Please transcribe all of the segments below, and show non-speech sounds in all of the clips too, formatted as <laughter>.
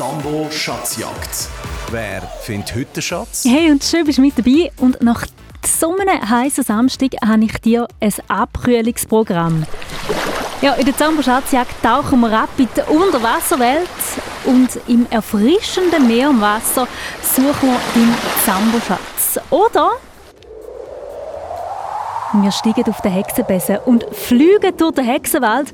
Sambo Schatzjagd. Wer findet heute den Schatz? Hey, und schön bist du mit dabei. Und nach so einem heißen Samstag habe ich dir ein Abkühlungsprogramm. Ja, in der Zambo Schatzjagd tauchen wir ab in die Unterwasserwelt und im erfrischenden Meer und Wasser suchen wir den Zambo-Schatz. Oder wir steigen auf den Hexenbesen und fliegen durch den Hexenwald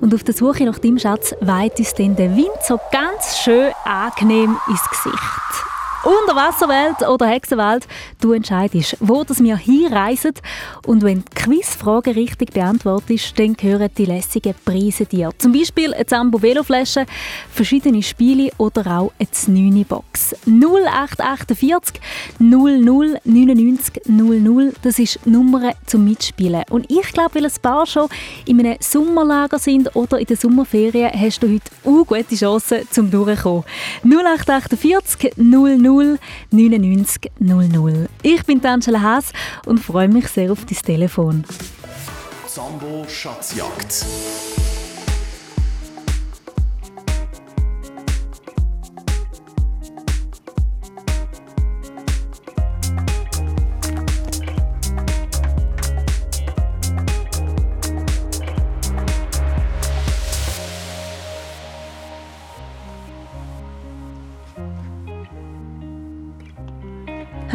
und auf der Suche nach dem Schatz weht uns dann der Wind so ganz schön angenehm ins Gesicht. Unterwasserwelt oder Hexenwelt, du entscheidest, wo das wir hinreisen. Und wenn die Quizfrage richtig beantwortest, dann gehören die lässigen Preise dir. Zum Beispiel eine Zambo Veloflasche, verschiedene Spiele oder auch eine Znüni Box. 0848 00 99 00, das ist die Nummer zum Mitspielen. Und ich glaube, weil ein paar schon in einem Sommerlager sind oder in der Sommerferien, hast du heute auch gute Chancen zum Durchkommen. 0848 00 0 99 00. Ich bin Angela Haas und freue mich sehr auf dein Telefon. Sambo Schatzjagd.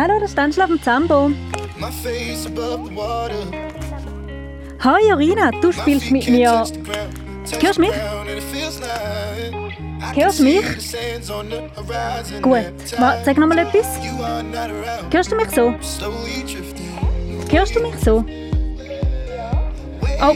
Hallo, das ist Angela vom Zambo. Hi Jorina, du spielst mit mir. Hörst du mich? Hörst du mich? Gut. Sag nochmal etwas. Hörst du mich so? Hörst du mich so? Oh.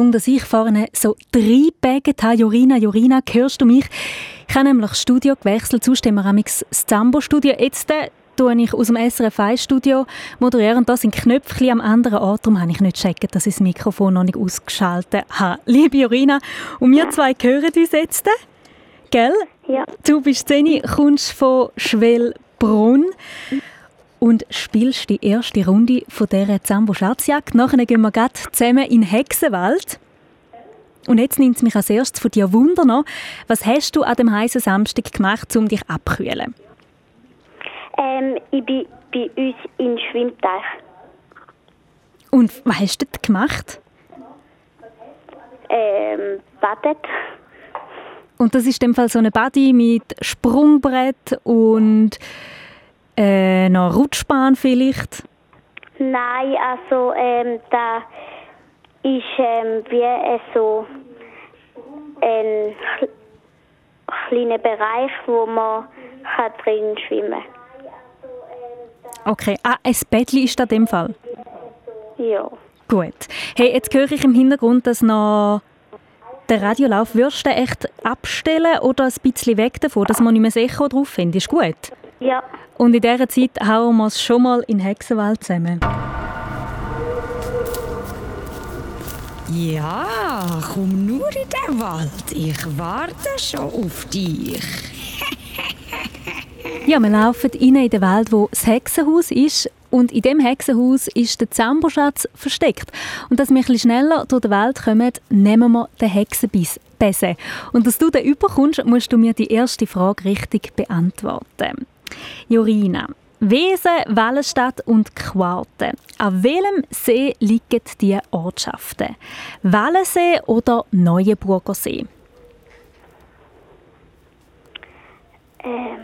Entschuldigung, dass ich vorne so reingebaggt habe. Jorina, Jorina, hörst du mich? Ich habe nämlich das Studio gewechselt, sonst haben wir das Zambo-Studio. Jetzt äh, tue ich aus dem SRF 1-Studio moderieren. Da sind Knöpfchen am anderen Ort. Darum habe ich nicht gecheckt, dass ich das Mikrofon noch nicht ausgeschaltet habe. <laughs> Liebe Jorina, und wir zwei hören uns jetzt. Gell? Ja. Du bist Zeni, kommst von Schwellbrunn. Und spielst die erste Runde von dieser Zambo Schatzjagd. Nachher gehen wir gerade zusammen in Hexenwald. Und jetzt nimmt es mich als erstes von dir Wunder noch. Was hast du an dem heißen Samstag gemacht, um dich abzukühlen? Ähm, ich bin bei uns im Schwimmteich. Und was hast du dort gemacht? Ähm, badet. Und das ist in dem Fall so eine Body mit Sprungbrett und äh, noch Rutschbahn vielleicht? Nein, also ähm, da ist ähm, wie äh, so ein kleiner Bereich, wo man kann drin schwimmen kann. Okay, ah, ein Bettchen ist das in dem Fall? Ja. Gut. Hey, jetzt höre ich im Hintergrund, dass noch der Radiolauf. Würdest du echt abstellen oder ein bisschen weg davon, dass man nicht mehr sicher drauf findet? Ist gut? Ja. Und in dieser Zeit hauen wir es schon mal in Hexenwald zusammen. Ja, komm nur in den Wald. Ich warte schon auf dich. <laughs> Ja, wir laufen rein in die Welt, wo das Hexenhaus ist. Und in dem Hexenhaus ist der Zamboschatz versteckt. Und dass wir ein bisschen schneller durch die Welt kommen, nehmen wir den Hexenbiss. Und dass du den überkommst, musst du mir die erste Frage richtig beantworten. Jorina, Wesen, Wellenstadt und Quarte. An welchem See liegen diese Ortschaften? Wellensee oder Neuenburger See? Ähm.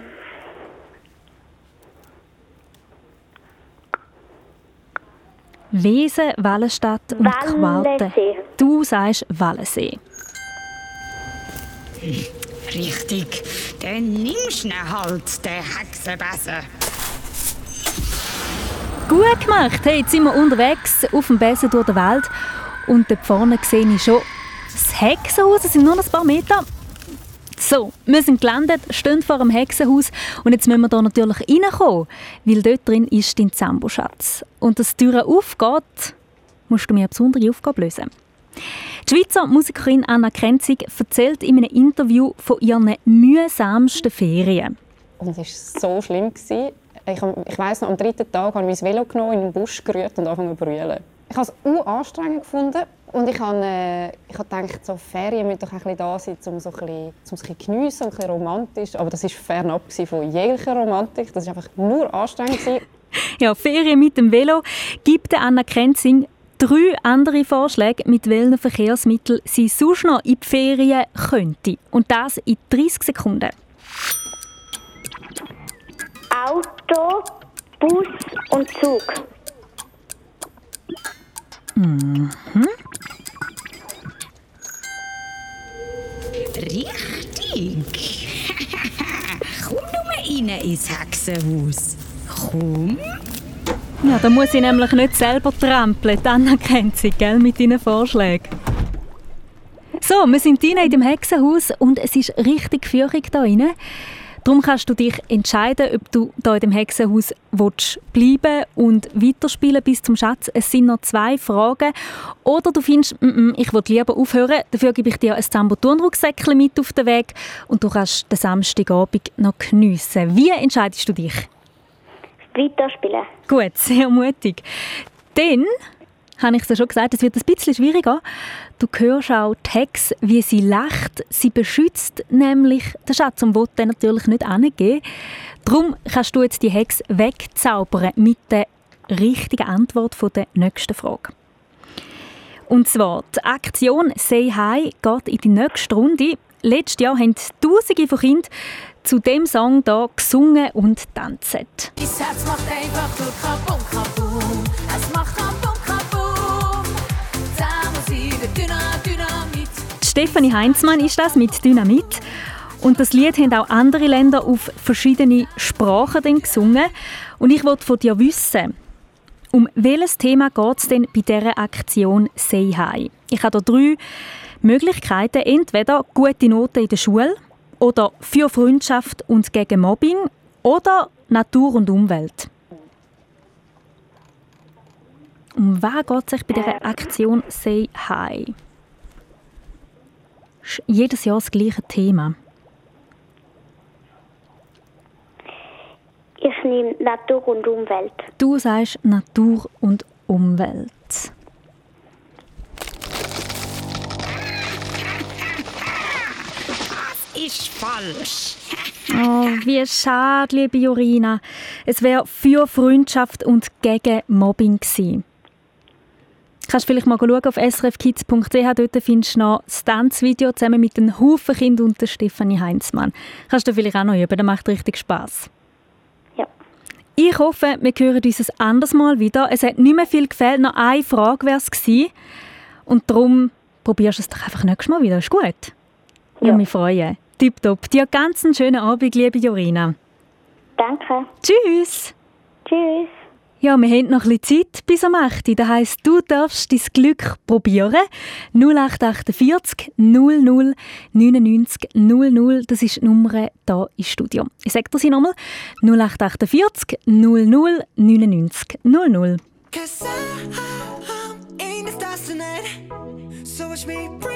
Wesen, Wellenstadt und Quarte. Wallensee. Du sagst Wellensee. Richtig. Dann nimmst du halt, den Hexenbesen. Gut gemacht! Hey, jetzt sind wir unterwegs auf dem Besen durch die Welt. Und dort vorne sehe ich schon das Hexenhaus. Es sind nur ein paar Meter. So, wir sind gelandet, stehen vor dem Hexenhaus und jetzt müssen wir da natürlich reinkommen, weil dort drin ist dein Zamboschatz. Und dass die Tür aufgeht, musst du mir eine besondere Aufgabe lösen. Die Schweizer Musikerin Anna Krenzig erzählt in einem Interview von ihren mühsamsten Ferien. Es war so schlimm. gewesen. Ich, ich weiss noch, am dritten Tag habe ich mein Velo genommen, in den Busch gerührt und angefangen zu brüllen. Ich habe es anstrengend gefunden und ich habe, äh, ich habe gedacht, so Ferien müssen doch ein bisschen da sein, um so ein bisschen, um es ein bisschen geniessen und ein bisschen romantisch. Aber das war fernab von jeglicher Romantik. Das war einfach nur anstrengend. <laughs> Ja, Ferien mit dem Velo gibt Anna Krenzing drei andere Vorschläge, mit welchen Verkehrsmitteln sie sonst noch in die Ferien könnte. Und das in 30 Sekunden. Auto, Bus und Zug. Richtig. <laughs> Komm nur rein ins Hexenhaus. Komm. Ja, da muss ich nämlich nicht selber trampeln. Die Anna <laughs> Krenzig, gell, mit ihren Vorschlägen. So, wir sind rein in dem Hexenhaus und es ist richtig feurig da rein. Darum kannst du dich entscheiden, ob du da in dem Hexenhaus willst bleiben und weiterspielen bis zum Schatz. Es sind noch zwei Fragen. Oder du findest, mm -mm, ich will lieber aufhören. Dafür gebe ich dir ein Zambo-Turnrucksäckchen mit auf den Weg und du kannst den Samstagabend noch geniessen. Wie entscheidest du dich? Weiterspielen. Gut, sehr mutig. Dann habe ich es ja schon gesagt, es wird ein bisschen schwieriger. Du hörst auch Hex, wie sie lacht. Sie beschützt nämlich den Schatz und will den natürlich nicht angeben. Darum kannst du jetzt die Hex wegzaubern mit der richtigen Antwort von der nächsten Frage. Und zwar, die Aktion «Say Hi» geht in die nächste Runde. Letztes Jahr haben Tausende von Kindern zu dem Song hier gesungen und tanzt. Mein Herz macht einfach nur Kabum, Kabum. Es macht Kabum, Kabum. Zusammen Dynamit. Stefanie Heinzmann ist das mit «Dynamit». Und das Lied haben auch andere Länder auf verschiedene Sprachen dann gesungen. Und ich wollte von dir wissen, um welches Thema geht es denn bei dieser Aktion «Say Hi»? Ich habe hier drei Möglichkeiten. Entweder gute Noten in der Schule oder für Freundschaft und gegen Mobbing oder Natur und Umwelt. Um was geht es sich bei dieser Aktion «Say Hi»? Jedes Jahr das gleiche Thema. Ich nehme Natur und Umwelt. Du sagst Natur und Umwelt. Ist falsch. Oh, wie schade, liebe Jorina. Es wäre für Freundschaft und gegen Mobbing gewesen. Kannst vielleicht mal schauen auf srfkids.ch, dort findest du noch das Tanzvideo zusammen mit den Haufen Kindern und der Stefanie Heinzmann. Kannst du vielleicht auch noch üben, das macht richtig Spass. Ja. Ich hoffe, wir hören uns ein anderes Mal wieder. Es hat nicht mehr viel gefehlt, noch eine Frage wäre es gewesen. Und darum probierst du es doch einfach nächstes Mal wieder. Ist gut? Ich Ja. mich freuen. Tipptopp. Dir ganz einen schönen Abend, liebe Jorina. Danke. Tschüss! Tschüss. Ja, wir haben noch ein bisschen Zeit bis am 8. Das heisst, du darfst dein Glück probieren. 0848 00 99 00. Das ist die Nummer hier im Studio. Ich sage dir sie nochmal. 0848 00 99 00. Cause I, I'm in the stars tonight. So watch me bring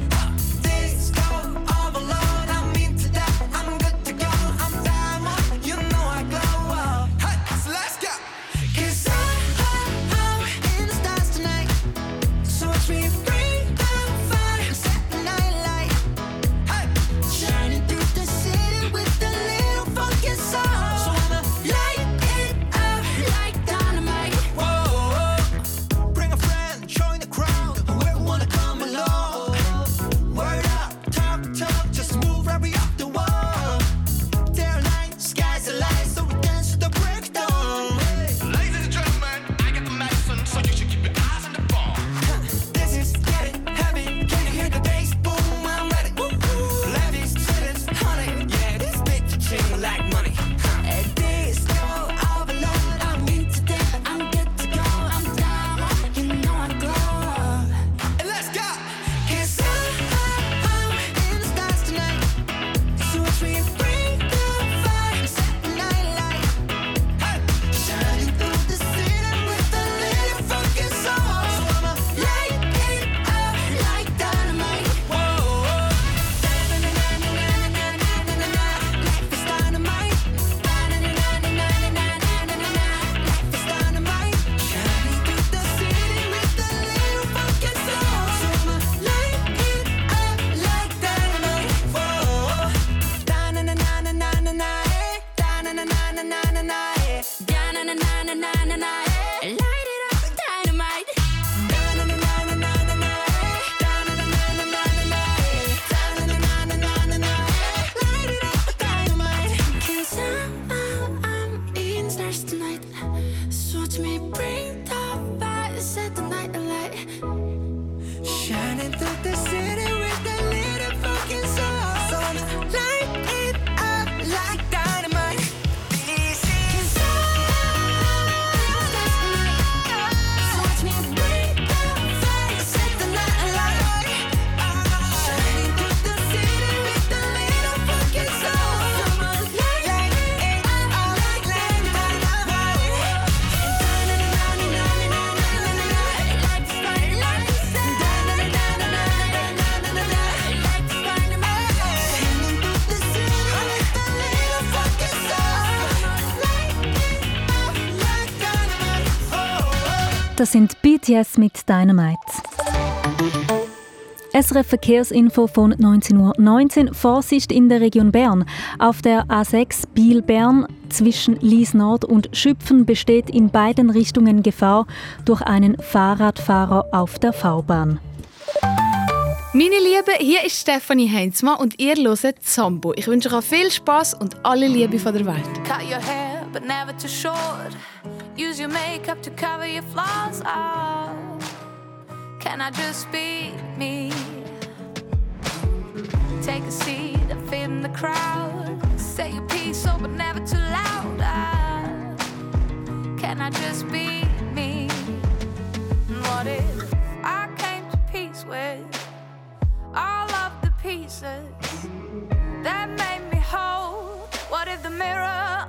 Das sind BTS mit Dynamite. SRF Verkehrsinfo von 19.19 Uhr. Vorsicht in der Region Bern. Auf der A6 Biel-Bern zwischen Lies Nord und Schüpfen besteht in beiden Richtungen Gefahr durch einen Fahrradfahrer auf der V-Bahn. Meine Lieben, hier ist Stefanie Heinzmann und ihr hört Zambo. Ich wünsche euch viel Spaß und alle Liebe von der Welt. Use your makeup to cover your flaws. Oh, can I just be me? Take a seat and fit in the crowd. Say your piece, oh, but never too loud. Can Can I just be me? What if I came to peace with all of the pieces that made me whole? What if the mirror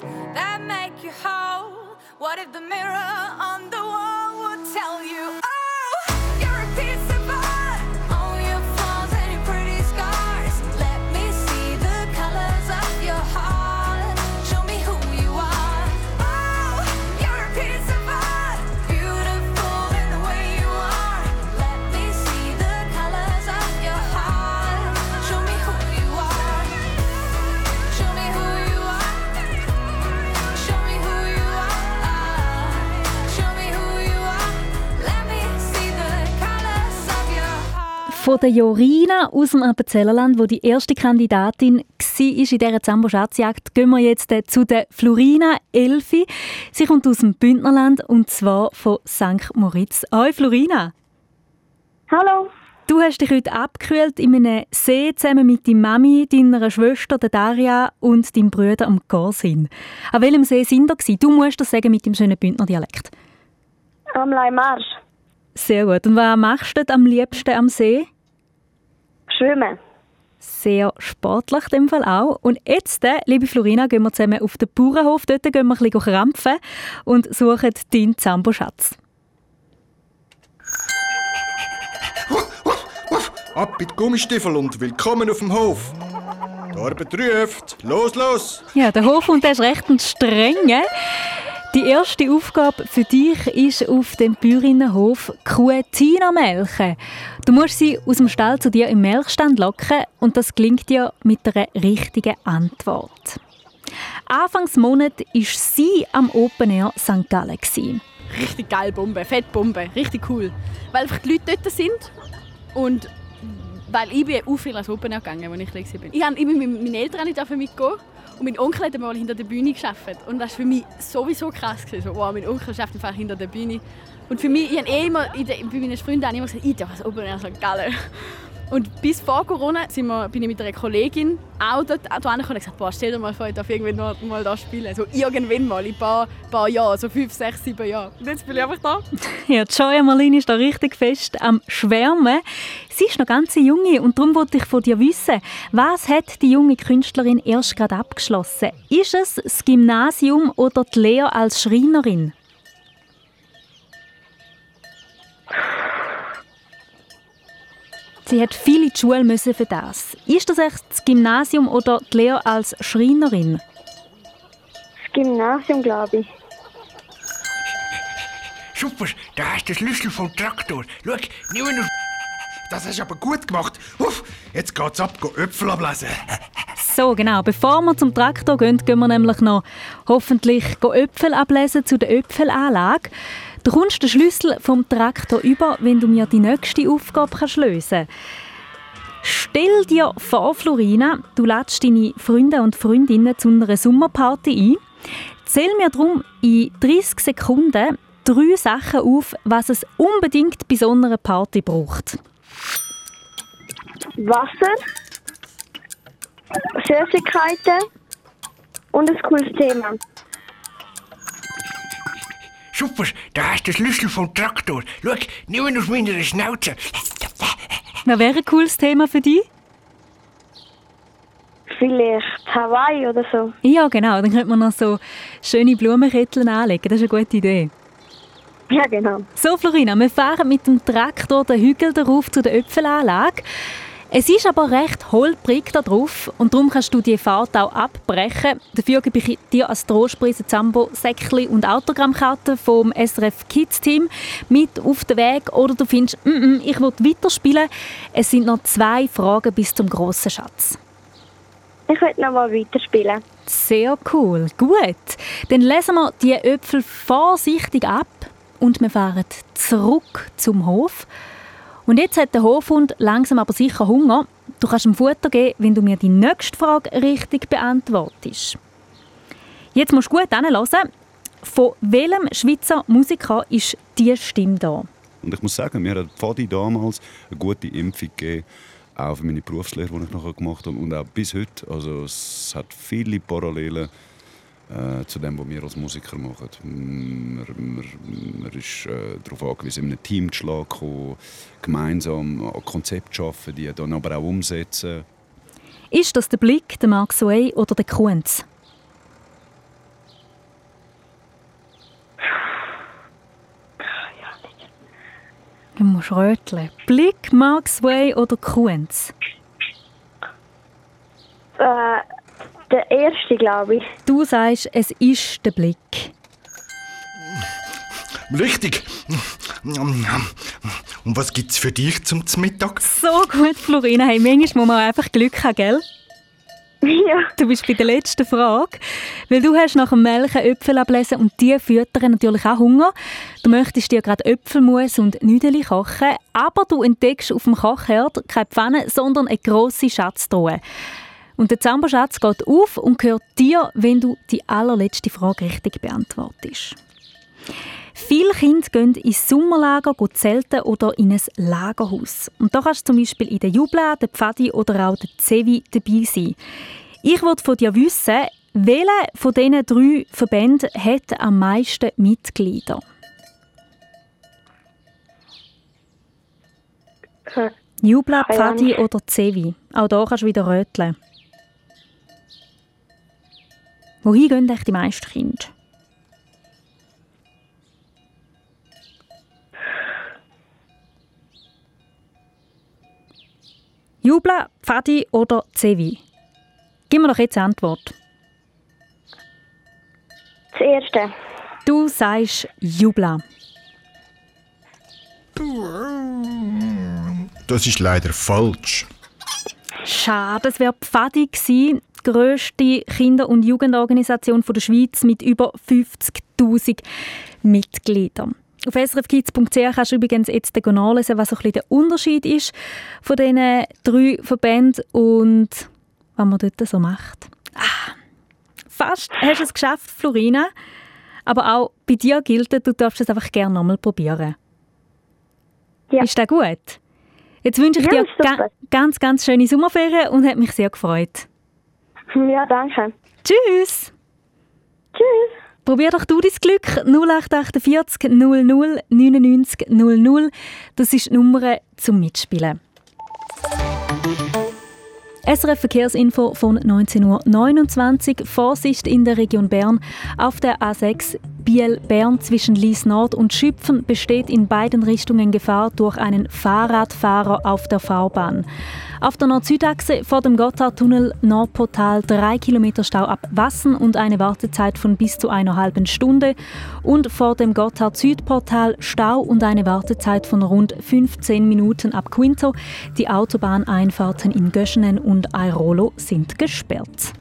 that make you whole. What if the mirror on the wall would tell you, Von der Jorina aus dem Appenzellerland, wo die erste Kandidatin war in dieser Zambo-Schatzjagd, gehen wir jetzt äh, zu der Florina Elfi. Sie kommt aus dem Bündnerland und zwar von St. Moritz. Hoi Florina! Hallo. Du hast dich heute abgekühlt in einem See zusammen mit deiner Mami, deiner Schwester der Daria und deinem Bruder am Gorsin. An welchem See sind ihr? Du musst das sagen mit dem schönen Bündner Dialekt. Am Marsch. Sehr gut. Und was machst du am liebsten am See? Schwimmen. Sehr sportlich in dem Fall auch. Und jetzt, äh, liebe Florina, gehen wir zusammen auf den Bauernhof. Dort gehen wir ein bisschen krampfen und suchen deinen Zambo-Schatz. Ab mit Gummistiefel und willkommen auf dem Hof. Die Arbeit ruft. Los, los! Ja, der Hofhund der ist recht ein strenger. Die erste Aufgabe für dich ist auf dem Bäuerinnenhof Kuh Tina melken. Du musst sie aus dem Stall zu dir im Melkstand locken und das gelingt dir mit einer richtigen Antwort. Anfangs Monat war sie am Open Air St. Gallen. gewesen. Richtig geil Bombe, Fettbombe, richtig cool. Weil einfach die Leute dort sind und weil ich bin auch viel als Open gegangen, als ich klein war. Ich habe immer mit meinen Eltern nicht mitgehen und mein Onkel hat mal hinter der Bühne gearbeitet. Und das war für mich sowieso krass. Gewesen. So, wow, mein Onkel arbeitet einfach hinter der Bühne. Und für mich, ich habe eh immer, ich, bei meinen Freunden habe ich immer gesagt, ich darf als Open Air St. Gallen. Und bis vor Corona sind wir, bin ich mit einer Kollegin auch dort angekommen und gesagt, boah, stell dir mal vor, ich darf irgendwann mal, mal da spielen. So irgendwann mal, in ein paar, paar Jahren, so fünf, sechs, sieben Jahre. Und jetzt bin ich einfach da. <laughs> Ja, Joya Marlin ist da richtig fest am Schwärmen. Sie ist noch ganz junge und darum wollte ich von dir wissen, was hat die junge Künstlerin erst gerade abgeschlossen? Ist es das Gymnasium oder die Lehre als Schreinerin? Sie hat viele in die Schule müssen für das. Ist das echt das Gymnasium oder die Lehre als Schreinerin? Das Gymnasium, glaube ich. Super, da hast du den Schlüssel vom Traktor. Schau, nimm ihn auf. <laughs> das hast du aber gut gemacht. Uff, jetzt geht's ab, go Äpfel ablesen. So, genau. Bevor wir zum Traktor gehen, gehen wir nämlich noch hoffentlich go Äpfel ablesen zu der Äpfelanlage. Du kommst den Schlüssel vom Traktor über, wenn du mir die nächste Aufgabe kannst lösen Stell dir vor, Florina, du lädst deine Freunde und Freundinnen zu einer Sommerparty ein. Zähl mir darum in 30 Sekunden drei Sachen auf, was es unbedingt bei so einer Party braucht. Wasser, Süßigkeiten und ein cooles Thema. Super, da hast du den Schlüssel vom Traktor. Schau, nimm ihn aus meiner Schnauze. Was wäre ein cooles Thema für dich? Vielleicht Hawaii oder so. Ja, genau. Dann könnte man noch so schöne Blumenketteln anlegen. Das ist eine gute Idee. Ja, genau. So, Florina, wir fahren mit dem Traktor den Hügel darauf zu der Äpfelanlage. Es ist aber recht holprig da drauf und darum kannst du die Fahrt auch abbrechen. Dafür gebe ich dir als Trostpreise Zambo Säckli und Autogrammkarten vom SRF Kids Team mit auf den Weg oder du findest, mm -mm, ich will weiterspielen. Es sind noch zwei Fragen bis zum grossen Schatz. Ich will noch mal weiterspielen. Sehr cool, gut. Dann lesen wir die Äpfel vorsichtig ab und wir fahren zurück zum Hof. Und jetzt hat der Hofhund langsam aber sicher Hunger. Du kannst ihm Futter geben, wenn du mir die nächste Frage richtig beantwortest. Jetzt musst du gut hinhören. Von welchem Schweizer Musiker ist diese Stimme da? Und ich muss sagen, mir hat Fadi damals eine gute Impfung gegeben, auch für meine Berufslehre, die ich nachher gemacht habe und auch bis heute. Also es hat viele Parallelen äh, zu dem, was wir als Musiker machen. Man, man, man ist äh, darauf angewiesen, in einem Team zu schlagen, gemeinsam ein Konzept zu schaffen, die dann aber auch umsetzen. Ist das der Blick, der Mark Sway oder der Kunz? Du musst röteln. Blick, Mark Sway oder Kunz? Äh, der erste, glaube ich. Du sagst, es ist der Blick. Richtig. Und was gibt's für dich zum Mittag? So gut, Florina. Hey, manchmal muss man einfach Glück haben, gell? <laughs> Ja. Du bist bei der letzten Frage. Weil du hast nach dem Melken Äpfel ablesen und die füttern natürlich auch Hunger. Du möchtest dir gerade Äpfelmus und Nüdeli kochen, aber du entdeckst auf dem Kochherd keine Pfanne, sondern eine grosse Schatztruhe. Und der Zamboschatz geht auf und gehört dir, wenn du die allerletzte Frage richtig beantwortest. Viele Kinder gehen ins Sommerlager zelten oder in ein Lagerhaus. Und da kannst du zum Beispiel in der Jubla, der Pfadi oder auch der Zevi dabei sein. Ich wollte von dir wissen, welcher von diesen drei Verbänden hat am meisten Mitglieder? Jubla, Keine Ahnung. Pfadi oder Zevi? Auch da kannst du wieder röteln. Wohin gehen die meisten Kinder? Jubla, Pfadi oder Zevi? Gib mir doch jetzt eine Antwort. Das erste. Du sagst Jubla. Das ist leider falsch. Schade, es wäre Pfadi gewesen, grösste Kinder- und Jugendorganisation der Schweiz mit über 50'000 Mitgliedern. Auf srfkids.ch kannst du übrigens jetzt nachlesen, was so ein bisschen der Unterschied ist von diesen drei Verbänden und was man dort so macht. Ah, fast hast du es geschafft, Florina. Aber auch bei dir gilt, du darfst es einfach gerne nochmal probieren. Ja. Ist das gut? Jetzt wünsche ich Ja, dir ga ganz, ganz schöne Sommerferien und hat mich sehr gefreut. Ja, danke. Tschüss! Tschüss! Probier doch du dein Glück. 0848 00 99 00. Das ist die Nummer zum Mitspielen. SRF Verkehrsinfo von 19.29 Uhr. Vorsicht in der Region Bern auf der A6 Biel-Bern zwischen Lies-Nord und Schüpfen besteht in beiden Richtungen Gefahr durch einen Fahrradfahrer auf der Fahrbahn. Auf der Nord-Süd-Achse vor dem Gotthardtunnel Nordportal 3 Kilometer Stau ab Wassen und eine Wartezeit von bis zu einer halben Stunde und vor dem Gotthard-Südportal Stau und eine Wartezeit von rund 15 Minuten ab Quinto. Die Autobahneinfahrten in Göschenen und Airolo sind gesperrt.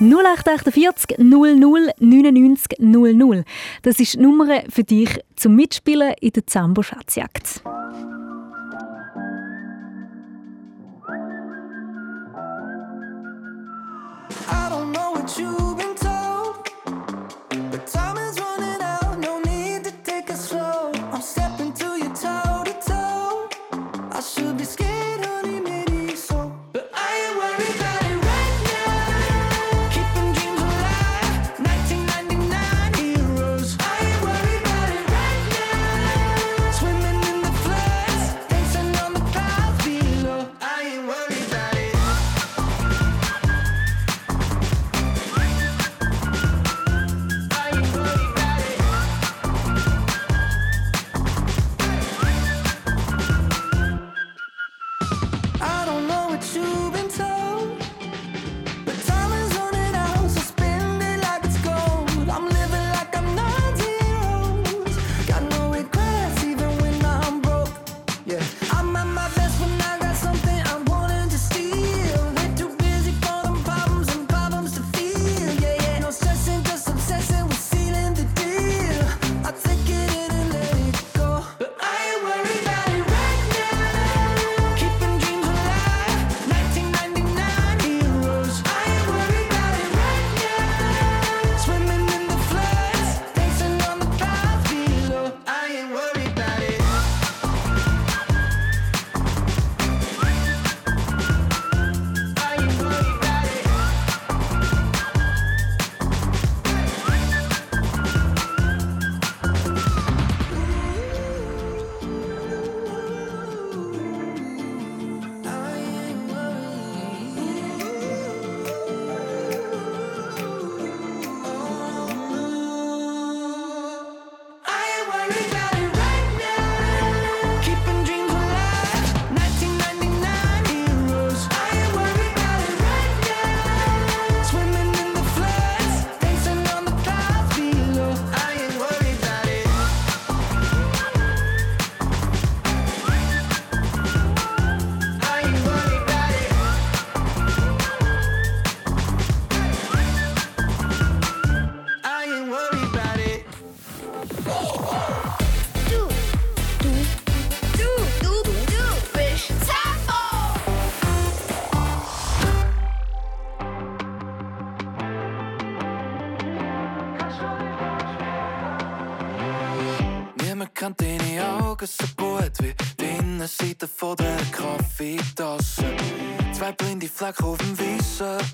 0848 00 99 00. Das ist die Nummer für dich zum Mitspielen in der Zambo Schatzjagd. You Lakrogruppen viser.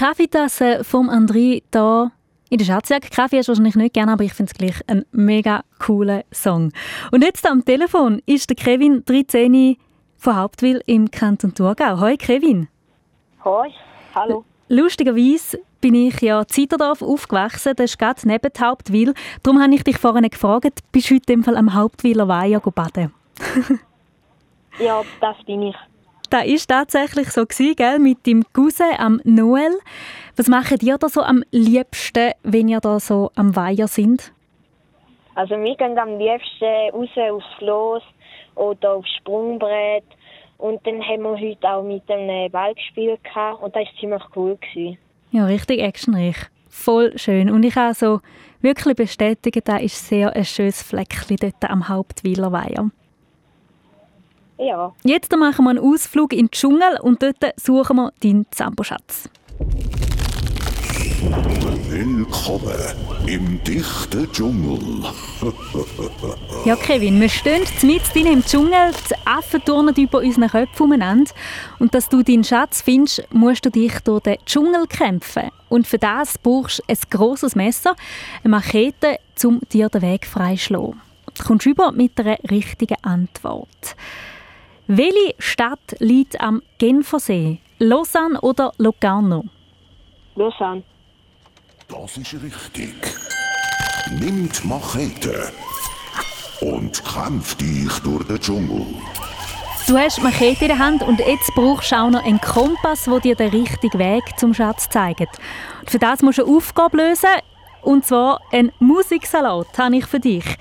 Kaffeetasse vom André da in der Schatzjagd. Kaffee hast du wahrscheinlich nicht gerne, aber ich finde es gleich ein mega cooler Song. Und jetzt am Telefon ist der Kevin 13 von Hauptwil im Kanton Thurgau. Hoi Kevin. Hoi, hallo. Lustigerweise bin ich ja in Zeiterdorf aufgewachsen, das ist gerade neben Hauptwil. Darum habe ich dich vorhin gefragt, bist du heute dem Fall am Hauptwiler Weiher baden? Ja, das bin ich. Das war tatsächlich so, gewesen, gell? mit deinem Cousin am Noel. Was macht ihr da so am liebsten, wenn ihr da so am Weiher sind? Also wir gehen am liebsten raus aufs Floß oder aufs Sprungbrett. Und dann haben wir heute auch mit einem Ball gespielt und das war ziemlich cool. Gewesen. Ja, richtig actionreich. Voll schön. Und ich kann so wirklich bestätigen, da ist sehr ein schönes Fleckchen dort am Hauptwiler Weiher. Ja. Jetzt machen wir einen Ausflug in den Dschungel und dort suchen wir deinen Zamboschatz. Willkommen im dichten Dschungel. <laughs> Ja, Kevin, wir stehen mitten im Dschungel, die Affen turnen über unseren Köpfen umeinander. Und dass du deinen Schatz findest, musst du dich durch den Dschungel kämpfen. Und für das brauchst du ein grosses Messer, eine Machete, um dir den Weg freizuschlagen. Du kommst über mit einer richtigen Antwort. Welche Stadt liegt am Genfersee? Lausanne oder Locarno? Lausanne. Das ist richtig. Nimmt Machete und kämpft dich durch den Dschungel. Du hast Machete in der Hand und jetzt brauchst du auch noch einen Kompass, der dir den richtigen Weg zum Schatz zeigt. Und für das musst du eine Aufgabe lösen, und zwar einen Musiksalat habe ich für dich.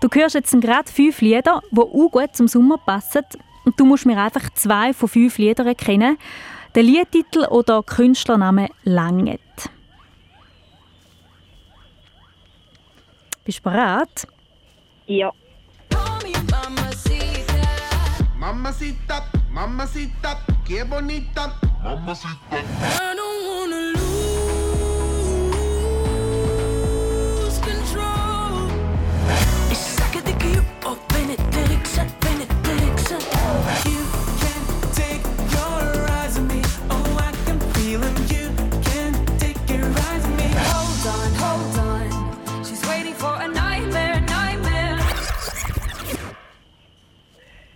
Du hörst jetzt gerade fünf Lieder, die auch gut zum Sommer passen. Und du musst mir einfach zwei von fünf Liedern erkennen. Der Liedtitel oder Künstlername langet. Bist du bereit? Ja. Mamacita, mamacita, qué bonita. Mamacita. I don't wanna lose control.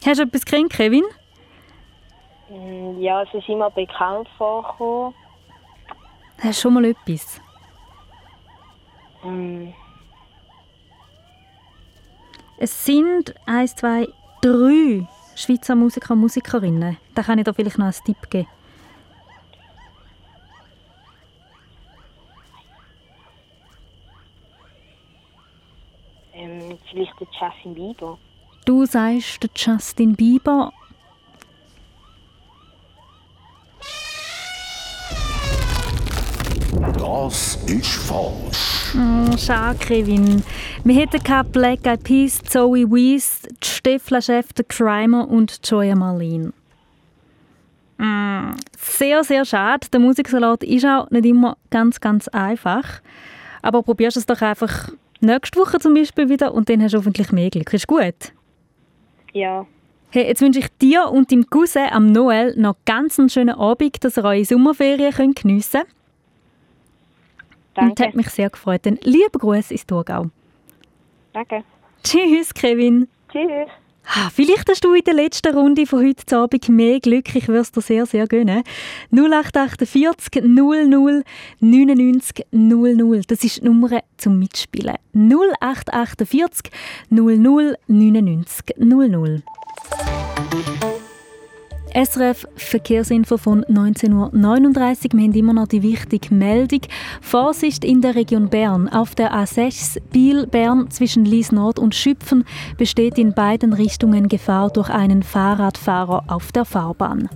Hast du etwas gekriegt, Kevin? Mm, Ja, es ist immer bekannt vorgekommen. Hast du schon mal etwas? Mm, Es sind eins, zwei, drei Schweizer Musiker und Musikerinnen. Da kann ich dir vielleicht noch einen Tipp geben. ähm, vielleicht der Justin Bieber. Du sagst der Justin Bieber. Das ist falsch. Mm, schade, Kevin. Wir hätten gehabt Black Eyed Peas, Zoe Wees, Stefla Chef, der Crimer und Joya Marlene. Mm, sehr, sehr schade. Der Musiksalat ist auch nicht immer ganz, ganz einfach. Aber probierst es doch einfach nächste Woche zum Beispiel wieder und dann hast du hoffentlich mehr Glück. Ist gut? Ja. Hey, jetzt wünsche ich dir und deinem Cousin am Noel noch ganz einen schönen Abend, dass ihr eure Sommerferien könnt geniessen könnt. Und hat mich sehr gefreut. Dann lieber Gruß ins Thurgau. Danke. Tschüss, Kevin. Tschüss. Ah, Vielleicht hast du in der letzten Runde von heute Abend mehr Glück. Ich würde es dir sehr, sehr gönnen. 0848 00 99 00. Das ist die Nummer zum Mitspielen. 0848 00 99 00. SRF Verkehrsinfo von 19.39 Uhr. Wir haben immer noch die wichtige Meldung. Vorsicht in der Region Bern. Auf der A6 Biel-Bern zwischen Lies Nord und Schüpfen besteht in beiden Richtungen Gefahr durch einen Fahrradfahrer auf der Fahrbahn.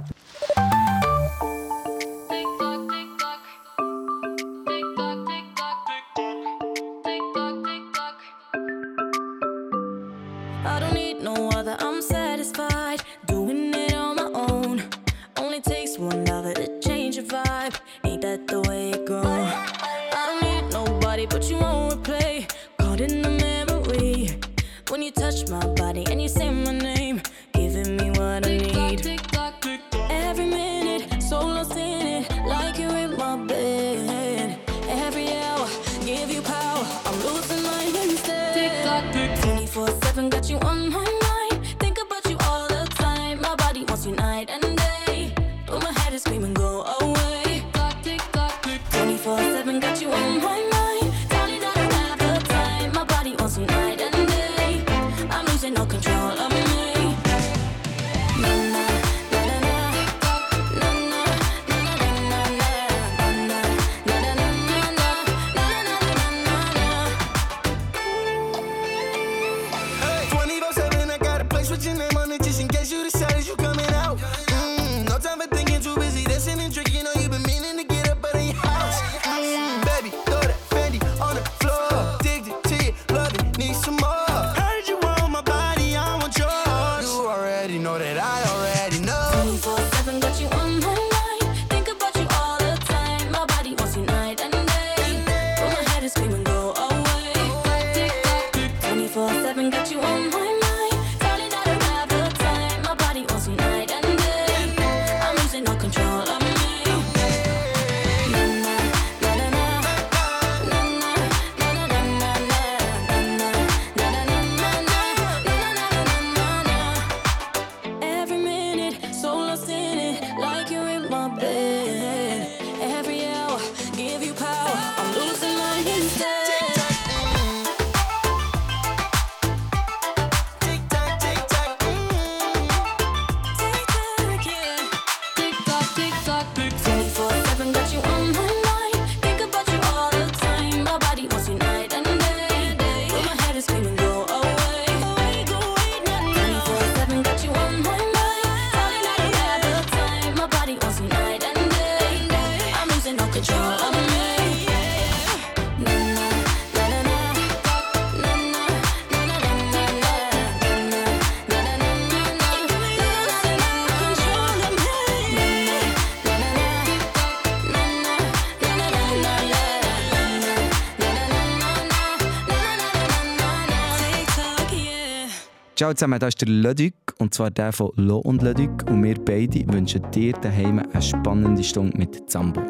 Ciao zusammen, das ist der Ludwig und zwar der von Lo und Ludwig und wir beide wünschen dir daheim eine spannende Stunde mit Zambo.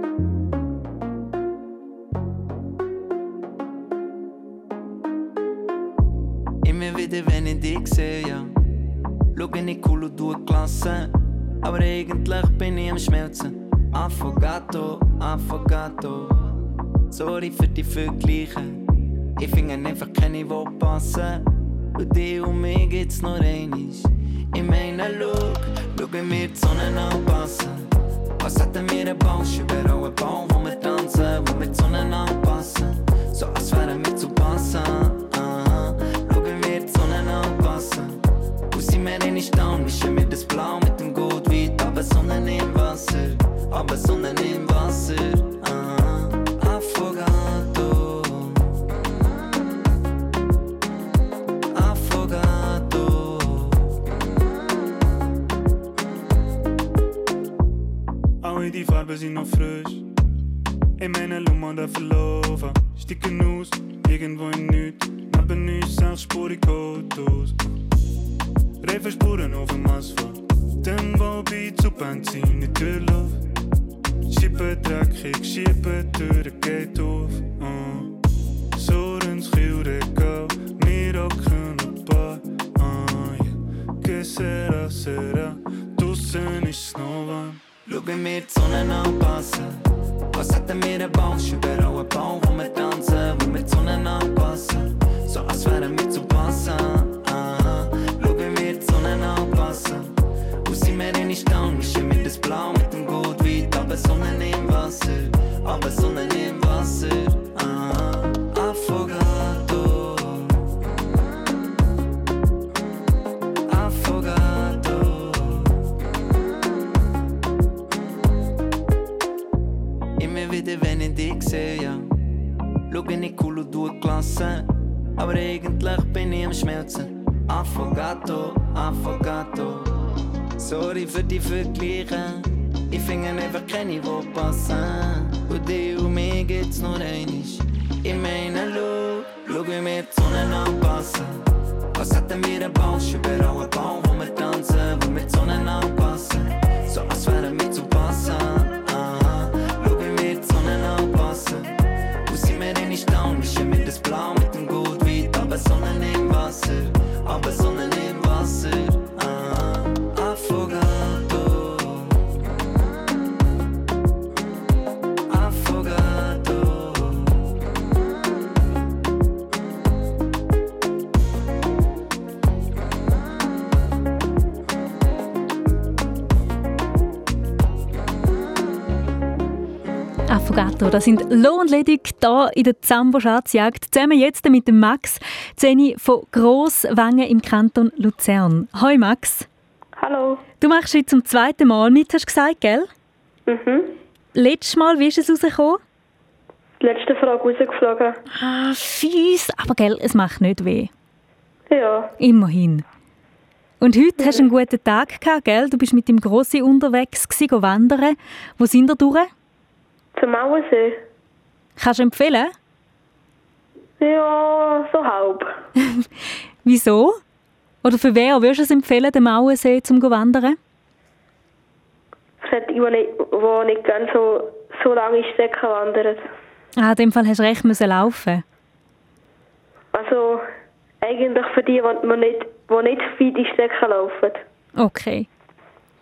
Immer wieder, wenn ich dich sehe, ja. Schau, ich cool und du klasse. Aber eigentlich bin ich am Schmelzen. Affogato, Affogato. Sorry für die Vergleiche. Ich finde einfach keine, die passen. Und die und mich gibt's nur einiges. Ich meine, schau, schau, wir die Sonne anpassen. Was hätten wir einen Bausch überall einen Baum, wo wir tanzen, wo wir die Sonne anpassen. So als wären wir zu passen. Aha. Wir die Sonne anpassen. Wo sind wir in Staun, mischen wir das Blau mit dem Gut aber Sonne im Wasser, aber Sonne im Wasser. Aha. Affogato. Die Farben sind noch frisch. Ich meine, Lummer der verlaufen. Sticken aus, irgendwo in nichts. Neben uns sechsspurige Autos. Reifenspuren auf dem Asphalt. Tempo bei zu Benzin in der Luft. Schippen dreckig, schieben, Türen geht auf. Uh. So ins Kühlregal, wir rocken ein paar. Uh, yeah. sera. Draussen ist wie wir die Sonne anpassen. Was hätten wir einen Bausch über einen Baum, wo wir tanzen, wo wir die Sonne anpassen. So als wären wir zu passen. Wie wir die Sonne anpassen. Wo sind wir in Stange? Wir das Blau mit dem Gold weit. Aber Sonne im Wasser, aber Sonne im Wasser. Aha. Ja. Schau, ich cool und durchgelassen. Aber eigentlich bin ich am Schmelzen. Affogato, Affogato. Sorry für die Vergleiche. Ich finde einfach keine, die passen. Und die und mir geht's nur einig. Ich meine, schau, schau, wie wir die Sonne anpassen. Was hätten wir einen Bausch über einen Baum, wo wir tanzen, wo wir die Sonne anpassen. So als wären wir zu passen. In die Stange? Mischen wir das Blau mit dem Gold das sind Lo und Ledig hier in der Zambo-Schatzjagd. Zusammen jetzt mit dem Max Zeni von Grosswangen im Kanton Luzern. Hoi Max. Hallo. Du machst heute zum zweiten Mal mit, hast du gesagt, gell? Mhm. Letztes Mal, wie ist es rausgekommen? Die letzte Frage rausgeflogen. Ah, fies. Aber gell, es macht nicht weh. Ja. Immerhin. Und heute hast du einen guten Tag gehabt, gell? Du bist mit dem Grossi unterwegs gewesen, wandern. Wo sind ihr durch? Zum Mauersee. Kannst du empfehlen? Ja, so halb. <laughs> Wieso? Oder für wer würdest du es empfehlen, den Mauensee zum wandern? Hat jemand, der nicht ganz so, so lange Strecke wandert. Ah, in dem Fall hast du recht müssen laufen. Also eigentlich für die, die die nicht, die nicht viel die Strecke laufen. Okay.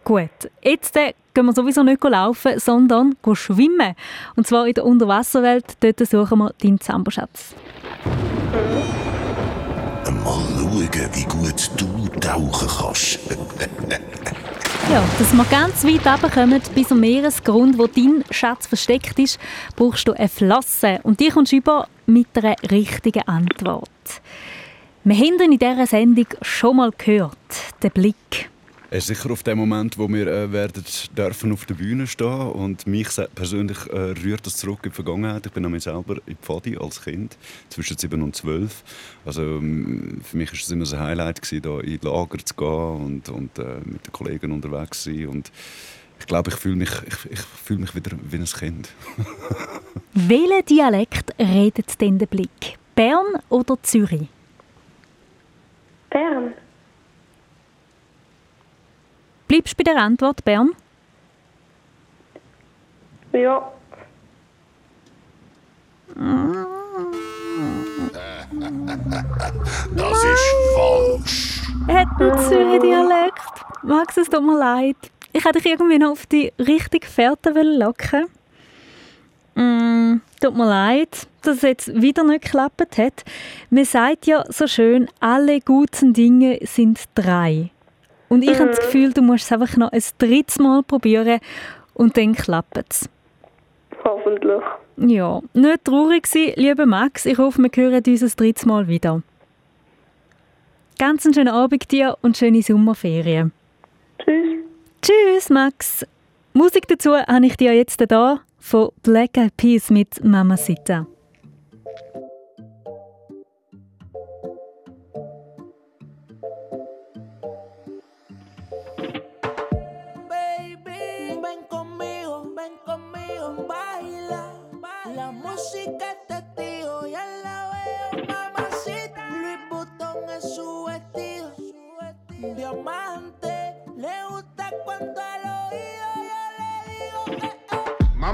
Gut. Jetzt äh, gehen wir sowieso nicht laufen, sondern gehen schwimmen. Und zwar in der Unterwasserwelt. Dort suchen wir deinen Zamboschatz. Mal schauen, wie gut du tauchen kannst. Ja, dass wir ganz weit runterkommen, bis am Meeresgrund, wo dein Schatz versteckt ist, brauchst du eine Flosse. Und die kommst du über mit einer richtigen Antwort. Wir haben in dieser Sendung schon mal gehört, den Blick. Es ist sicher auf den Moment, wo wir äh, werden dürfen auf der Bühne stehen und mich persönlich äh, rührt das zurück in die Vergangenheit. Ich bin nämlich selber in Pfadi als Kind, zwischen 7 und 12. Also ähm, für mich war es immer so ein Highlight, gewesen, da in Lager zu gehen und, und äh, mit den Kollegen unterwegs zu sein. Und ich glaube, ich fühle mich, ich, ich fühle mich wieder wie ein Kind. <laughs> Welchen Dialekt redet denn der Blick? Bern oder Zürich? Bern. Bleibst du bei der Antwort Bern? Ja. <laughs> Das ist falsch. Er hat einen Zürich-Dialekt. Max, es tut mir leid. Ich hätte dich irgendwie noch auf die richtige Fährte locken mm, Tut mir leid, dass es jetzt wieder nicht geklappt hat. Man sagt ja so schön, alle guten Dinge sind drei. Und ich habe das Gefühl, du musst es einfach noch ein drittes Mal probieren und dann klappt es. Hoffentlich. Ja, nicht traurig sein, lieber Max. Ich hoffe, wir hören uns ein drittes Mal wieder. Ganz einen schönen Abend dir und schöne Sommerferien. Tschüss. Tschüss, Max. Musik dazu habe ich dir jetzt da von Black Eyed Peas mit Mamacita.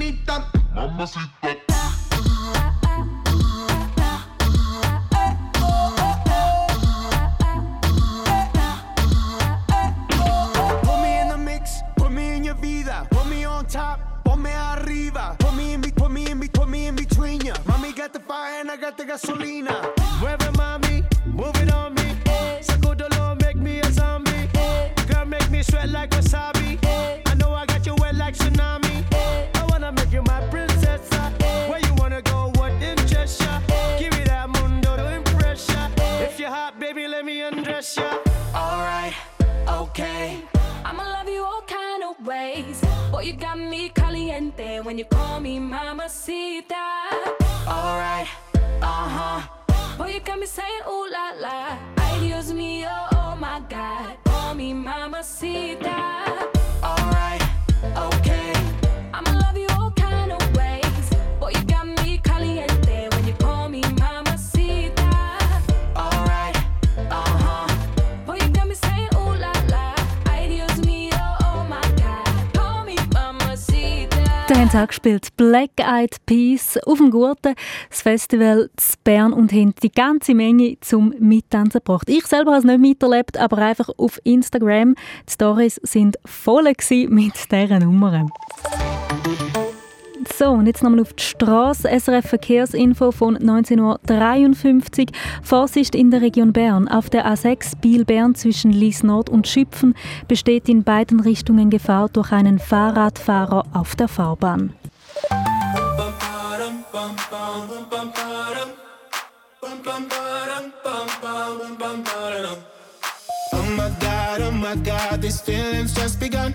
Qué bonita. Mamacita. Put ways. Boy, you got me caliente when you call me mamacita. Alright, uh huh. Boy, you got me saying ooh la la. Ay, Dios mío, oh my God. Call me mamacita. Da haben sie auch gespielt Black Eyed Peas auf dem Gurten, das Festival zu Bern und haben die ganze Menge zum Mittanzen gebracht. Ich selber habe es nicht miterlebt, aber einfach auf Instagram. Die Stories sind voll mit dieser Nummer. So, und jetzt nochmal auf die Straße. SRF Verkehrsinfo von 19.53 Uhr. Vorsicht in der Region Bern. Auf der A6 Biel-Bern zwischen Lies Nord und Schüpfen besteht in beiden Richtungen Gefahr durch einen Fahrradfahrer auf der Fahrbahn. Oh my god, oh my god, these feelings just begun.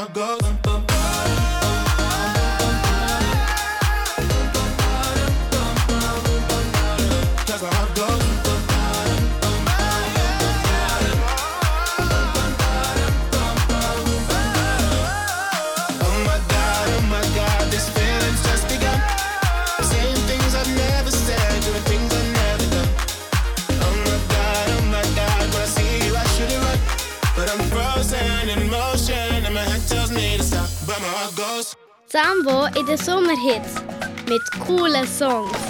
my go. Sambo in den Sommerhits mit coolen Songs.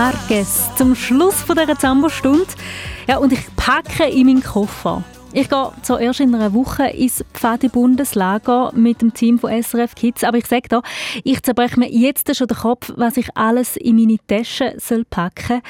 Marquez zum Schluss von dieser Zambo-Stunde. Ja, und ich packe in meinen Koffer. Ich gehe zuerst in einer Woche ins Pfadi-Bundeslager mit dem Team von SRF Kids. Aber ich sage da, ich zerbreche mir jetzt schon den Kopf, was ich alles in meine Tasche packen soll.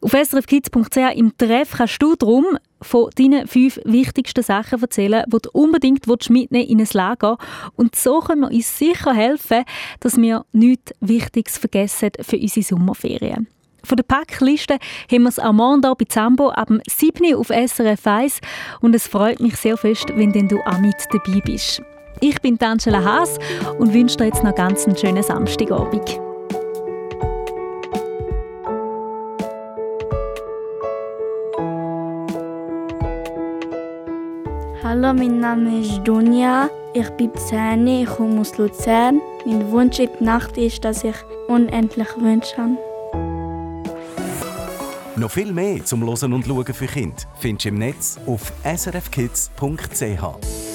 Auf srfkids.ch im Treff kannst du darum von deinen fünf wichtigsten Sachen erzählen, die du unbedingt mitnehmen in ein Lager Und so können wir uns sicher helfen, dass wir nichts Wichtiges vergessen für unsere Sommerferien. Von der Packliste haben wir das Armando Bizambo ab dem 7. auf SRF 1 und es freut mich sehr fest, wenn du auch mit dabei bist. Ich bin Angela Haas und wünsche dir jetzt noch ganz einen schönen Samstagabend. Hallo, mein Name ist Dunja. Ich bin 10, ich komme aus Luzern. Mein Wunsch in der Nacht ist, dass ich unendlich Wünsche habe. Noch viel mehr zum Losen und Schauen für Kinder findest du im Netz auf srfkids.ch.